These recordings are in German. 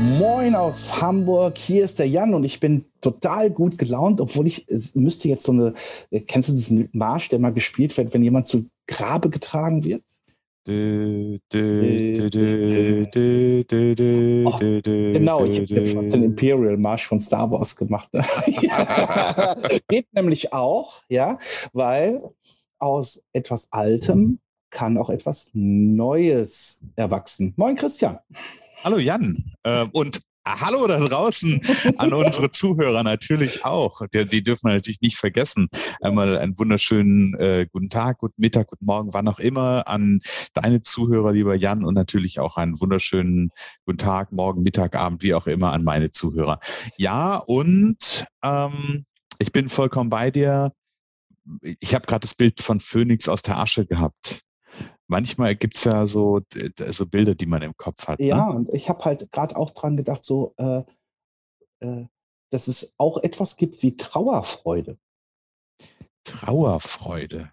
Moin aus Hamburg, hier ist der Jan und ich bin total gut gelaunt, obwohl ich müsste jetzt so eine, kennst du diesen Marsch, der mal gespielt wird, wenn jemand zu Grabe getragen wird? genau, ich habe jetzt den Imperial Marsch von Star Wars gemacht. Geht nämlich auch, ja, weil aus etwas Altem kann auch etwas Neues erwachsen. Moin Christian. Hallo Jan. Äh, und Hallo da draußen an unsere Zuhörer natürlich auch. Die, die, dürfen wir natürlich nicht vergessen. Einmal einen wunderschönen äh, guten Tag, guten Mittag, guten Morgen, wann auch immer an deine Zuhörer, lieber Jan, und natürlich auch einen wunderschönen guten Tag, Morgen, Mittag, Abend, wie auch immer an meine Zuhörer. Ja, und ähm, ich bin vollkommen bei dir. Ich habe gerade das Bild von Phoenix aus der Asche gehabt manchmal gibt es ja so, so Bilder, die man im Kopf hat. Ja, ne? und ich habe halt gerade auch dran gedacht, so, äh, äh, dass es auch etwas gibt wie Trauerfreude. Trauerfreude.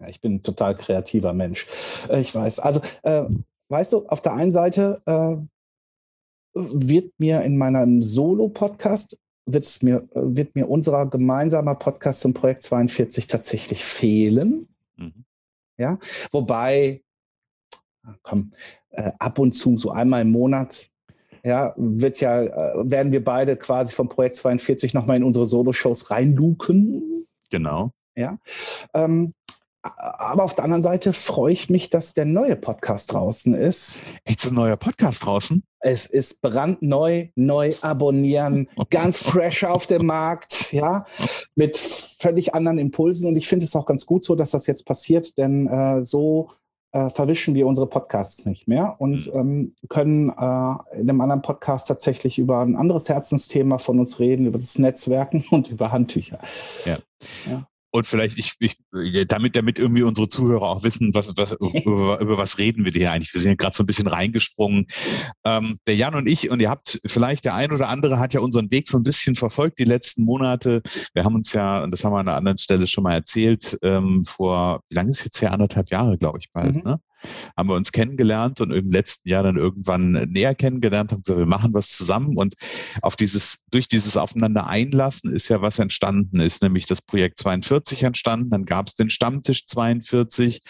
Ja, ich bin ein total kreativer Mensch. Äh, ich weiß. Also, äh, weißt du, auf der einen Seite äh, wird mir in meinem Solo-Podcast wird's mir, wird mir unser gemeinsamer Podcast zum Projekt 42 tatsächlich fehlen. Ja, wobei, komm, äh, ab und zu, so einmal im Monat, ja, wird ja, äh, werden wir beide quasi vom Projekt 42 nochmal in unsere Solo-Shows reinluken. Genau. Ja. Ähm, aber auf der anderen Seite freue ich mich, dass der neue Podcast draußen ist. Echt ist ein neuer Podcast draußen? Es ist brandneu, neu abonnieren, ganz fresh auf dem Markt, ja, mit völlig anderen Impulsen. Und ich finde es auch ganz gut so, dass das jetzt passiert, denn äh, so äh, verwischen wir unsere Podcasts nicht mehr und mhm. ähm, können äh, in einem anderen Podcast tatsächlich über ein anderes Herzensthema von uns reden, über das Netzwerken und über Handtücher. Ja. ja und vielleicht ich, ich damit damit irgendwie unsere Zuhörer auch wissen, was, was über, über, was reden wir hier eigentlich. Wir sind ja gerade so ein bisschen reingesprungen. Ähm, der Jan und ich und ihr habt vielleicht der ein oder andere hat ja unseren Weg so ein bisschen verfolgt die letzten Monate. Wir haben uns ja und das haben wir an einer anderen Stelle schon mal erzählt ähm, vor wie lange ist jetzt her anderthalb Jahre glaube ich bald. Mhm. Ne? Haben wir uns kennengelernt und im letzten Jahr dann irgendwann näher kennengelernt, haben gesagt, wir machen was zusammen und auf dieses, durch dieses Aufeinander einlassen ist ja was entstanden ist, nämlich das Projekt 42 entstanden, dann gab es den Stammtisch 42.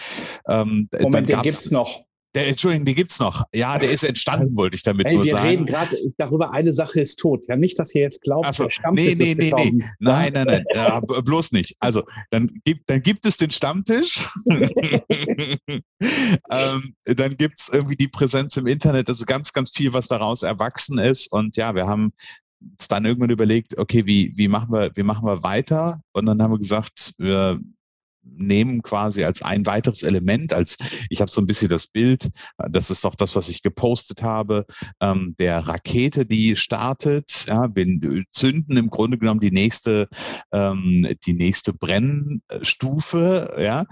Ähm, Moment, den gibt es noch. Der, Entschuldigung, die gibt's noch. Ja, der ist entstanden, wollte ich damit Ey, nur wir sagen. Wir reden gerade darüber, eine Sache ist tot. Ja, nicht, dass ihr jetzt glaubt, so, der Stammtisch nee, nee, nee, nee. Nein, nein, nein, ja, bloß nicht. Also, dann gibt, dann gibt es den Stammtisch. ähm, dann gibt es irgendwie die Präsenz im Internet. Also ganz, ganz viel, was daraus erwachsen ist. Und ja, wir haben uns dann irgendwann überlegt, okay, wie, wie machen wir, wie machen wir weiter? Und dann haben wir gesagt, wir nehmen quasi als ein weiteres Element, als ich habe so ein bisschen das Bild, das ist doch das, was ich gepostet habe, ähm, der Rakete, die startet, ja, wir zünden im Grunde genommen die nächste, ähm, die nächste Brennstufe, ja,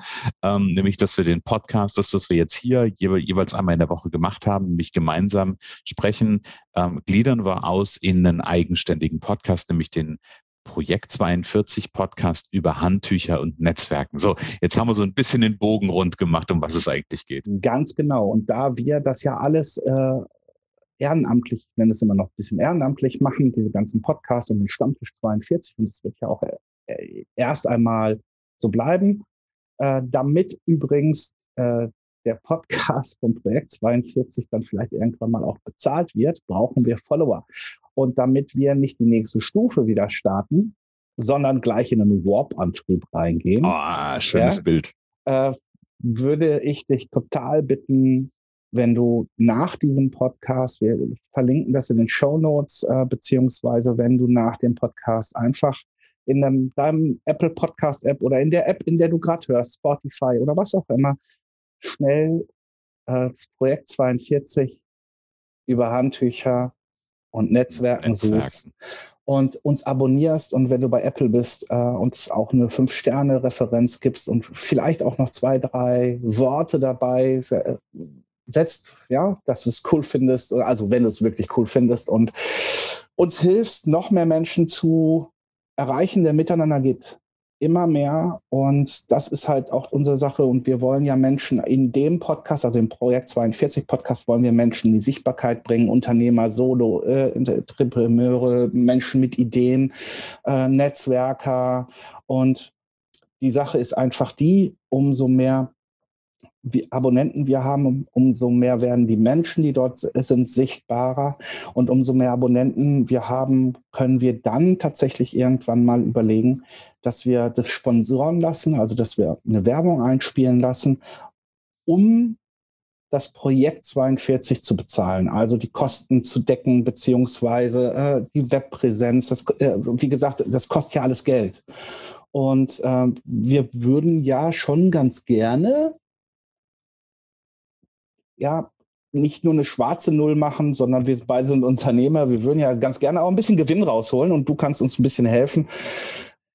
ähm, nämlich, dass wir den Podcast, das, was wir jetzt hier jeweils einmal in der Woche gemacht haben, nämlich gemeinsam sprechen, ähm, gliedern wir aus in einen eigenständigen Podcast, nämlich den Projekt 42 Podcast über Handtücher und Netzwerken. So, jetzt haben wir so ein bisschen den Bogen rund gemacht, um was es eigentlich geht. Ganz genau. Und da wir das ja alles äh, ehrenamtlich, ich nenne es immer noch ein bisschen ehrenamtlich machen, diese ganzen Podcasts und den Stammtisch 42, und das wird ja auch äh, erst einmal so bleiben, äh, damit übrigens äh, der Podcast vom Projekt 42 dann vielleicht irgendwann mal auch bezahlt wird, brauchen wir Follower. Und damit wir nicht die nächste Stufe wieder starten, sondern gleich in einen Warp-Antrieb reingehen. Oh, schönes ja, Bild. Äh, würde ich dich total bitten, wenn du nach diesem Podcast, wir verlinken das in den Show Notes, äh, beziehungsweise wenn du nach dem Podcast einfach in einem, deinem Apple Podcast App oder in der App, in der du gerade hörst, Spotify oder was auch immer, schnell äh, das Projekt 42 über Handtücher und Netzwerken, Netzwerken. suchst und uns abonnierst und wenn du bei Apple bist, äh, uns auch eine Fünf-Sterne-Referenz gibst und vielleicht auch noch zwei, drei Worte dabei äh, setzt, ja, dass du es cool findest, also wenn du es wirklich cool findest und uns hilfst, noch mehr Menschen zu erreichen, der miteinander geht immer mehr. Und das ist halt auch unsere Sache. Und wir wollen ja Menschen in dem Podcast, also im Projekt 42 Podcast, wollen wir Menschen die Sichtbarkeit bringen, Unternehmer, Solo, äh, Entrepreneure, Menschen mit Ideen, äh, Netzwerker. Und die Sache ist einfach die, umso mehr Abonnenten wir haben, umso mehr werden die Menschen, die dort sind, sichtbarer. Und umso mehr Abonnenten wir haben, können wir dann tatsächlich irgendwann mal überlegen, dass wir das sponsoren lassen, also dass wir eine Werbung einspielen lassen, um das Projekt 42 zu bezahlen, also die Kosten zu decken, beziehungsweise äh, die Webpräsenz. Das, äh, wie gesagt, das kostet ja alles Geld. Und äh, wir würden ja schon ganz gerne ja, nicht nur eine schwarze Null machen, sondern wir beide sind Unternehmer. Wir würden ja ganz gerne auch ein bisschen Gewinn rausholen und du kannst uns ein bisschen helfen,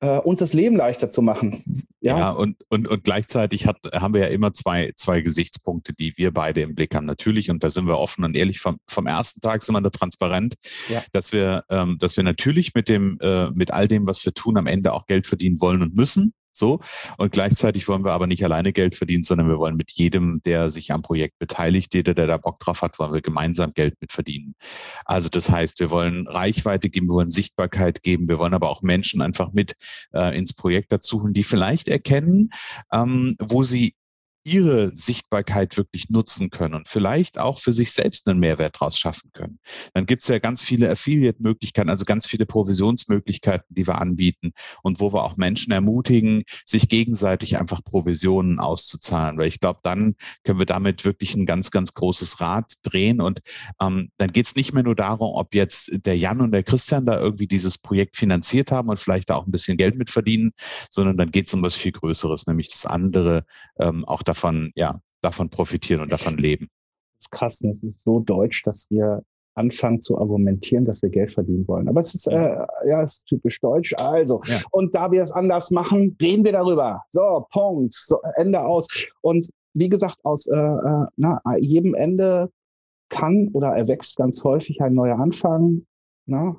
äh, uns das Leben leichter zu machen. Ja, ja und, und, und gleichzeitig hat, haben wir ja immer zwei, zwei Gesichtspunkte, die wir beide im Blick haben. Natürlich, und da sind wir offen und ehrlich, vom, vom ersten Tag sind wir da transparent, ja. dass, wir, ähm, dass wir natürlich mit, dem, äh, mit all dem, was wir tun, am Ende auch Geld verdienen wollen und müssen. So. Und gleichzeitig wollen wir aber nicht alleine Geld verdienen, sondern wir wollen mit jedem, der sich am Projekt beteiligt, jeder, der da Bock drauf hat, wollen wir gemeinsam Geld mit verdienen. Also das heißt, wir wollen Reichweite geben, wir wollen Sichtbarkeit geben, wir wollen aber auch Menschen einfach mit äh, ins Projekt dazu die vielleicht erkennen, ähm, wo sie ihre Sichtbarkeit wirklich nutzen können und vielleicht auch für sich selbst einen Mehrwert daraus schaffen können. Dann gibt es ja ganz viele Affiliate-Möglichkeiten, also ganz viele Provisionsmöglichkeiten, die wir anbieten und wo wir auch Menschen ermutigen, sich gegenseitig einfach Provisionen auszuzahlen, weil ich glaube, dann können wir damit wirklich ein ganz, ganz großes Rad drehen und ähm, dann geht es nicht mehr nur darum, ob jetzt der Jan und der Christian da irgendwie dieses Projekt finanziert haben und vielleicht da auch ein bisschen Geld mit verdienen, sondern dann geht es um was viel Größeres, nämlich das andere ähm, auch davon davon, ja, davon profitieren und davon leben. Das ist krass, ne? es ist so deutsch, dass wir anfangen zu argumentieren, dass wir Geld verdienen wollen. Aber es ist, äh, ja, es ist typisch deutsch. Also, ja. und da wir es anders machen, reden wir darüber. So, Punkt. So, Ende aus. Und wie gesagt, aus äh, äh na, jedem Ende kann oder erwächst ganz häufig ein neuer Anfang. Na,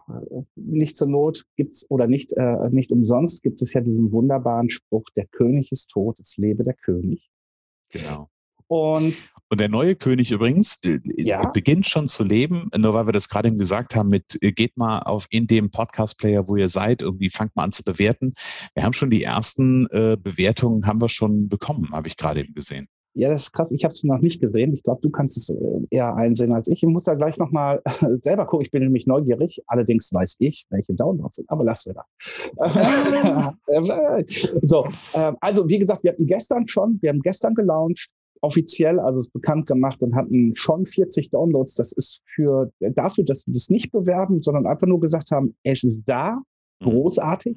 nicht zur Not gibt's oder nicht, äh, nicht umsonst gibt es ja diesen wunderbaren Spruch, der König ist tot, es lebe der König. Genau. Und, und der neue König übrigens ja. beginnt schon zu leben, nur weil wir das gerade eben gesagt haben, mit äh, geht mal auf in dem Podcast-Player, wo ihr seid, irgendwie fangt mal an zu bewerten. Wir haben schon die ersten äh, Bewertungen, haben wir schon bekommen, habe ich gerade eben gesehen. Ja, das ist krass. Ich habe es noch nicht gesehen. Ich glaube, du kannst es äh, eher einsehen als ich. Ich muss da gleich nochmal selber gucken. Ich bin nämlich neugierig. Allerdings weiß ich, welche Downloads sind. Aber lassen wir das. so, ähm, also wie gesagt, wir hatten gestern schon, wir haben gestern gelauncht, offiziell, also es bekannt gemacht und hatten schon 40 Downloads. Das ist für dafür, dass wir das nicht bewerben, sondern einfach nur gesagt haben, es ist da, mhm. großartig.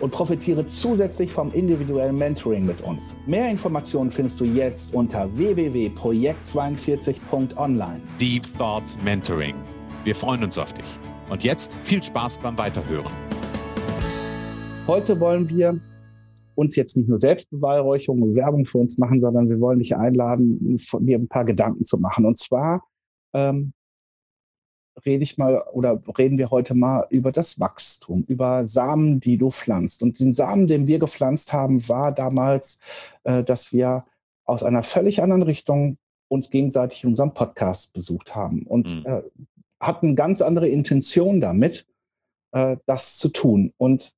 und profitiere zusätzlich vom individuellen Mentoring mit uns. Mehr Informationen findest du jetzt unter www.projekt42.online. Deep Thought Mentoring. Wir freuen uns auf dich. Und jetzt viel Spaß beim Weiterhören. Heute wollen wir uns jetzt nicht nur Selbstbeweihräucherung und Werbung für uns machen, sondern wir wollen dich einladen, von dir ein paar Gedanken zu machen. Und zwar ähm, rede ich mal oder reden wir heute mal über das Wachstum, über Samen, die du pflanzt. Und den Samen, den wir gepflanzt haben, war damals, äh, dass wir aus einer völlig anderen Richtung uns gegenseitig unseren Podcast besucht haben und mhm. äh, hatten ganz andere Intention damit, äh, das zu tun. Und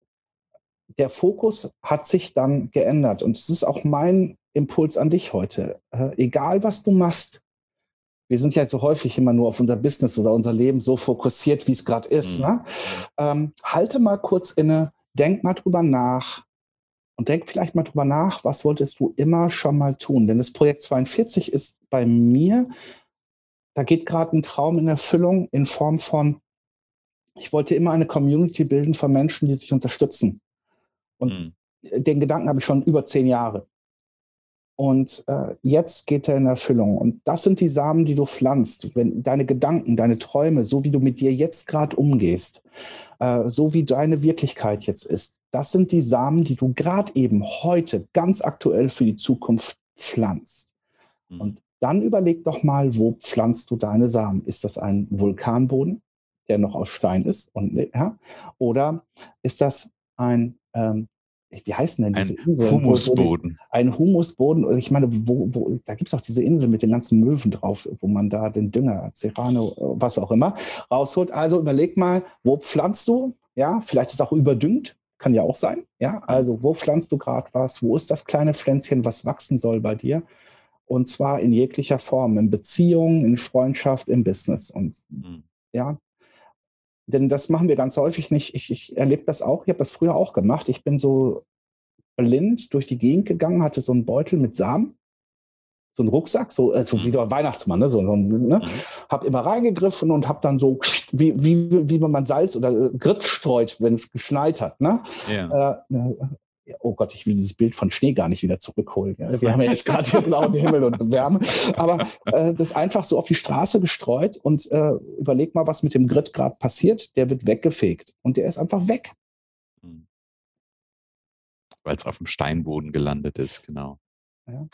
der Fokus hat sich dann geändert. Und es ist auch mein Impuls an dich heute. Äh, egal, was du machst, wir sind ja so häufig immer nur auf unser Business oder unser Leben so fokussiert, wie es gerade ist. Mhm. Ne? Ähm, halte mal kurz inne, denk mal drüber nach. Und denk vielleicht mal drüber nach, was wolltest du immer schon mal tun? Denn das Projekt 42 ist bei mir, da geht gerade ein Traum in Erfüllung in Form von, ich wollte immer eine Community bilden von Menschen, die sich unterstützen. Und mhm. den Gedanken habe ich schon über zehn Jahre. Und äh, jetzt geht er in Erfüllung. Und das sind die Samen, die du pflanzt. Wenn deine Gedanken, deine Träume, so wie du mit dir jetzt gerade umgehst, äh, so wie deine Wirklichkeit jetzt ist, das sind die Samen, die du gerade eben heute ganz aktuell für die Zukunft pflanzt. Mhm. Und dann überleg doch mal, wo pflanzt du deine Samen? Ist das ein Vulkanboden, der noch aus Stein ist? Und, ja? Oder ist das ein ähm, wie heißen denn diese ein Inseln? Humusboden. ein Humusboden. Und ich meine, wo, wo, da gibt es auch diese Insel mit den ganzen Möwen drauf, wo man da den Dünger, Serrano, was auch immer, rausholt. Also überleg mal, wo pflanzt du? Ja, vielleicht ist es auch überdüngt, kann ja auch sein. Ja, also wo pflanzt du gerade was? Wo ist das kleine Pflänzchen, was wachsen soll bei dir? Und zwar in jeglicher Form, in Beziehungen, in Freundschaft, im Business. Und mhm. ja, denn das machen wir ganz häufig nicht. Ich, ich erlebe das auch. Ich habe das früher auch gemacht. Ich bin so blind durch die Gegend gegangen, hatte so einen Beutel mit Samen, so einen Rucksack, so, äh, so wie der Weihnachtsmann, ne? So, so, ne? Mhm. Hab immer reingegriffen und hab dann so, wie, wie, wie man Salz oder äh, Grit streut, wenn es geschneit hat. Ne? Ja. Äh, äh oh Gott, ich will dieses Bild von Schnee gar nicht wieder zurückholen. Ja. Wir haben ja jetzt gerade hier blauen Himmel und Wärme. Aber äh, das einfach so auf die Straße gestreut und äh, überleg mal, was mit dem Grit gerade passiert. Der wird weggefegt und der ist einfach weg. Hm. Weil es auf dem Steinboden gelandet ist, genau. Ja.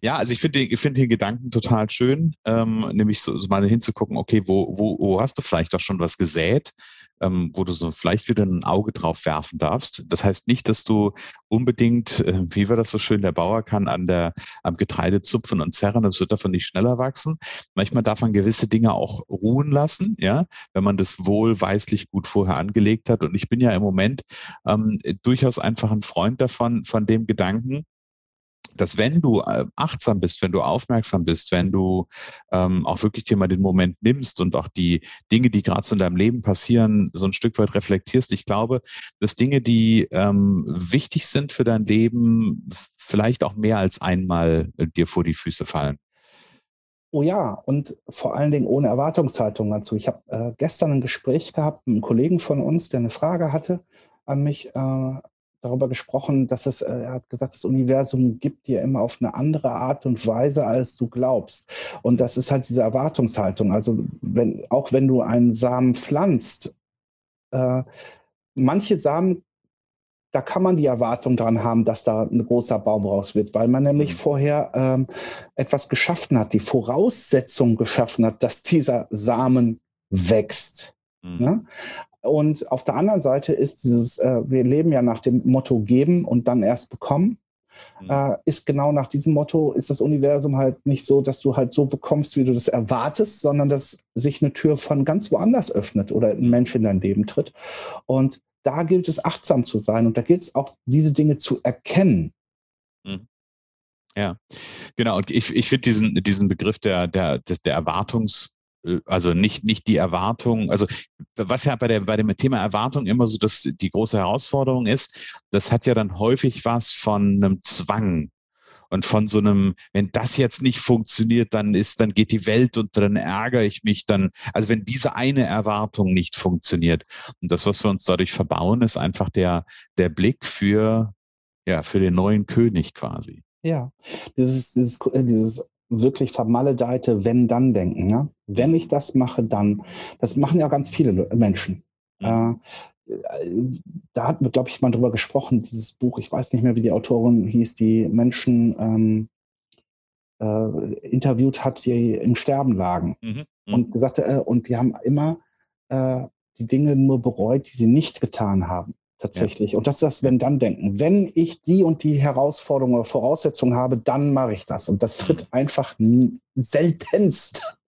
ja, also ich finde ich find den Gedanken total schön, ähm, nämlich so, so, mal hinzugucken, okay, wo, wo, wo hast du vielleicht auch schon was gesät, ähm, wo du so vielleicht wieder ein Auge drauf werfen darfst. Das heißt nicht, dass du unbedingt, äh, wie war das so schön, der Bauer kann an der, am Getreide zupfen und zerren, das wird davon nicht schneller wachsen. Manchmal darf man gewisse Dinge auch ruhen lassen, ja, wenn man das wohlweislich gut vorher angelegt hat. Und ich bin ja im Moment ähm, durchaus einfach ein Freund davon, von dem Gedanken, dass wenn du äh, achtsam bist, wenn du aufmerksam bist, wenn du ähm, auch wirklich dir mal den Moment nimmst und auch die Dinge, die gerade so in deinem Leben passieren, so ein Stück weit reflektierst. Ich glaube, dass Dinge, die ähm, wichtig sind für dein Leben, vielleicht auch mehr als einmal äh, dir vor die Füße fallen. Oh ja, und vor allen Dingen ohne Erwartungshaltung dazu. Ich habe äh, gestern ein Gespräch gehabt mit einem Kollegen von uns, der eine Frage hatte an mich. Äh, darüber gesprochen, dass es, äh, er hat gesagt, das Universum gibt dir immer auf eine andere Art und Weise, als du glaubst. Und das ist halt diese Erwartungshaltung. Also wenn, auch wenn du einen Samen pflanzt, äh, manche Samen, da kann man die Erwartung dran haben, dass da ein großer Baum raus wird, weil man nämlich mhm. vorher ähm, etwas geschaffen hat, die Voraussetzung geschaffen hat, dass dieser Samen wächst. Mhm. Ne? Und auf der anderen Seite ist dieses, äh, wir leben ja nach dem Motto geben und dann erst bekommen. Mhm. Äh, ist genau nach diesem Motto, ist das Universum halt nicht so, dass du halt so bekommst, wie du das erwartest, sondern dass sich eine Tür von ganz woanders öffnet oder ein Mensch in dein Leben tritt. Und da gilt es achtsam zu sein und da gilt es auch, diese Dinge zu erkennen. Mhm. Ja, genau. Und ich, ich finde diesen, diesen Begriff der, der, der Erwartungs- also nicht, nicht die Erwartung, also was ja bei, der, bei dem Thema Erwartung immer so dass die große Herausforderung ist, das hat ja dann häufig was von einem Zwang und von so einem, wenn das jetzt nicht funktioniert, dann ist, dann geht die Welt und dann ärgere ich mich dann. Also wenn diese eine Erwartung nicht funktioniert und das, was wir uns dadurch verbauen, ist einfach der, der Blick für, ja, für den neuen König quasi. Ja, dieses, dieses, dieses wirklich vermaledeite Wenn-Dann-Denken. Ne? Wenn ich das mache, dann. Das machen ja ganz viele Menschen. Mhm. Äh, da hatten wir, glaube ich, mal drüber gesprochen, dieses Buch, ich weiß nicht mehr, wie die Autorin hieß, die Menschen ähm, äh, interviewt hat, die im Sterben lagen. Mhm. Mhm. Und gesagt, äh, und die haben immer äh, die Dinge nur bereut, die sie nicht getan haben tatsächlich. Ja. Und das ist das Wenn-Dann-Denken. Wenn ich die und die Herausforderung oder Voraussetzung habe, dann mache ich das. Und das tritt mhm. einfach seltenst.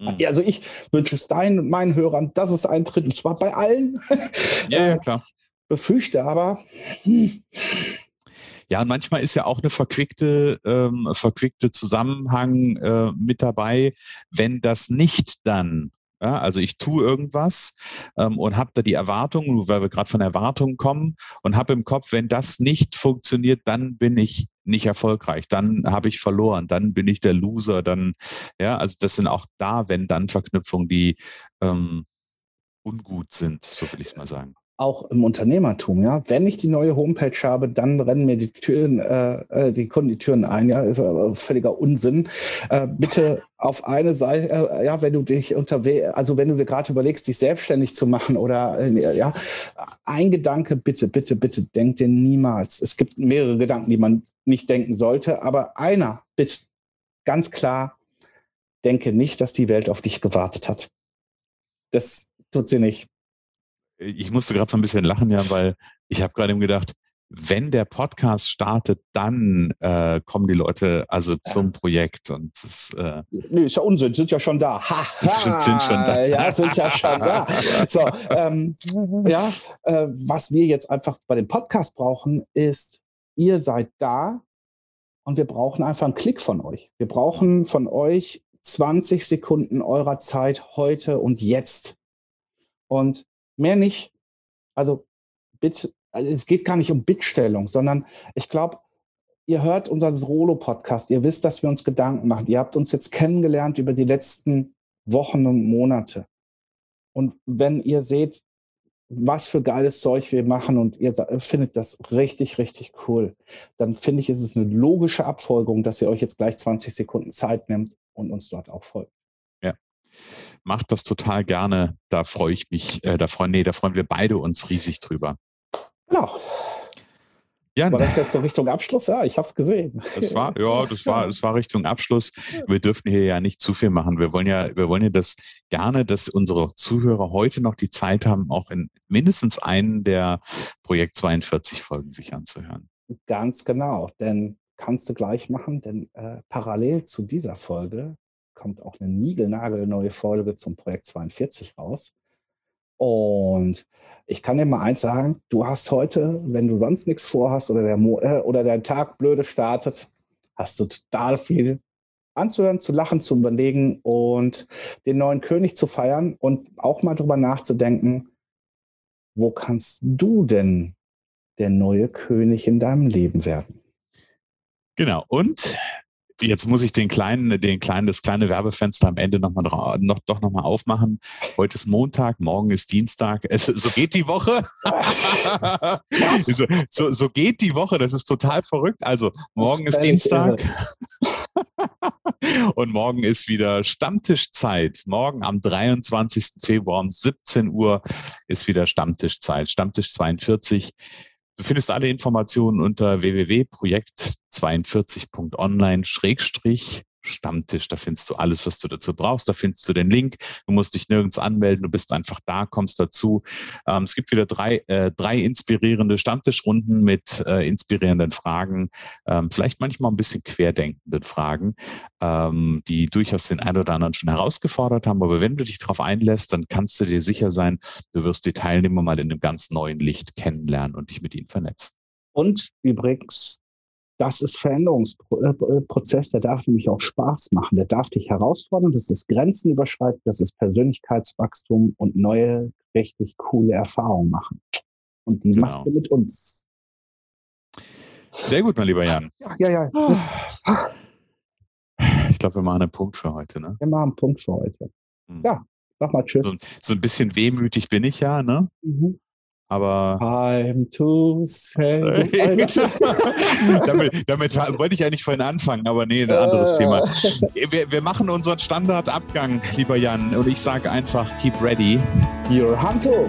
Mhm. Also ich wünsche es deinen und meinen Hörern, dass es eintritt, und zwar bei allen. Ja, ja klar. Befürchte aber. Hm. Ja, und manchmal ist ja auch eine verquickte, ähm, verquickte Zusammenhang äh, mit dabei, wenn das nicht dann Ja, also ich tue irgendwas ähm, und habe da die Erwartung, weil wir gerade von Erwartungen kommen und habe im Kopf, wenn das nicht funktioniert, dann bin ich nicht erfolgreich, dann habe ich verloren, dann bin ich der Loser, dann, ja, also das sind auch da, wenn dann Verknüpfungen, die ähm, ungut sind, so will ich es mal sagen auch im Unternehmertum, ja. Wenn ich die neue Homepage habe, dann rennen mir die Türen, äh, äh die Kunden die Türen ein, ja, ist aber völliger Unsinn. Äh, bitte auf eine Seite, äh, ja, wenn du dich unterwegs, also wenn du dir gerade überlegst, dich selbstständig zu machen oder äh, ja, ein Gedanke, bitte, bitte, bitte, denk dir niemals. Es gibt mehrere Gedanken, die man nicht denken sollte, aber einer, bitte, ganz klar, denke nicht, dass die Welt auf dich gewartet hat. Das tut sie nicht ich musste gerade so ein bisschen lachen, ja, weil ich habe gerade eben gedacht, wenn der Podcast startet, dann äh, kommen die Leute also zum Projekt und das, äh, nee, ist ja Unsinn, sind ja schon da. Ha, ha, sind schon da. Ja, sind ja schon da. So, ähm, ja, äh, was wir jetzt einfach bei dem Podcast brauchen, ist, ihr seid da und wir brauchen einfach einen Klick von euch. Wir brauchen von euch 20 Sekunden eurer Zeit heute und jetzt. Und Mehr nicht. Also, Bit, also es geht gar nicht um Bittstellung, sondern ich glaube, ihr hört unseren Rolo-Podcast, ihr wisst, dass wir uns Gedanken machen. Ihr habt uns jetzt kennengelernt über die letzten Wochen und Monate. Und wenn ihr seht, was für geiles Zeug wir machen und ihr findet das richtig, richtig cool, dann finde ich, ist es eine logische Abfolgung, dass ihr euch jetzt gleich 20 Sekunden Zeit nimmt und uns dort auch folgt macht das total gerne. Da freue ich mich, äh, da freuen, nee, da freuen wir beide uns riesig drüber. Genau. Ja, war das jetzt so Richtung Abschluss? Ja, ich habe es gesehen. Das war, ja, das war, das war Richtung Abschluss. Wir dürfen hier ja nicht zu viel machen. Wir wollen ja, wir wollen ja das gerne, dass unsere Zuhörer heute noch die Zeit haben, auch in mindestens einen der Projekt 42 Folgen sich anzuhören. Ganz genau, denn kannst du gleich machen, denn äh, parallel zu dieser Folge kommt auch eine niegelnagelneue Folge zum Projekt 42 raus. Und ich kann dir mal eins sagen, du hast heute, wenn du sonst nichts vorhast oder, der Mo äh, oder dein Tag blöde startet, hast du total viel anzuhören, zu lachen, zu überlegen und den neuen König zu feiern und auch mal drüber nachzudenken, wo kannst du denn der neue König in deinem Leben werden? Genau. Und Jetzt muss ich den kleinen, den kleinen, das kleine Werbefenster am Ende noch mal, noch, doch nochmal aufmachen. Heute ist Montag, morgen ist Dienstag. Es, so geht die Woche. so, so, so, geht die Woche. Das ist total verrückt. Also morgen ist Dienstag. Und morgen ist wieder Stammtischzeit. Morgen am 23. Februar um 17 Uhr ist wieder Stammtischzeit. Stammtisch 42. Du findest alle Informationen unter www.projekt42.online Stammtisch. Da findest du alles, was du dazu brauchst. Da findest du den Link. Du musst dich nirgends anmelden. Du bist einfach da, kommst dazu. Ähm, es gibt wieder drei, äh, drei inspirierende Stammtischrunden mit äh, inspirierenden Fragen. Ähm, vielleicht manchmal ein bisschen querdenkenden Fragen, ähm, die durchaus den einen oder anderen schon herausgefordert haben. Aber wenn du dich darauf einlässt, dann kannst du dir sicher sein, du wirst die Teilnehmer mal in einem ganz neuen Licht kennenlernen und dich mit ihnen vernetzen. Und übrigens, das ist Veränderungsprozess, der darf nämlich auch Spaß machen, der darf dich herausfordern, das ist Grenzen überschreiten, das ist Persönlichkeitswachstum und neue, richtig coole Erfahrungen machen. Und die genau. machst du mit uns. Sehr gut, mein lieber Jan. Ja, ja, ja. Ich glaube, wir machen einen Punkt für heute, ne? Wir machen einen Punkt für heute. Hm. Ja, sag mal Tschüss. So, so, ein bisschen wehmütig bin ich ja, ne? Mhm. Aber. Time to say. damit, damit wollte ich eigentlich vorhin anfangen, aber nee, ein anderes äh. Thema. Wir, wir, machen unseren Standardabgang, lieber Jan, und ich sage einfach: keep ready. Your Hunter.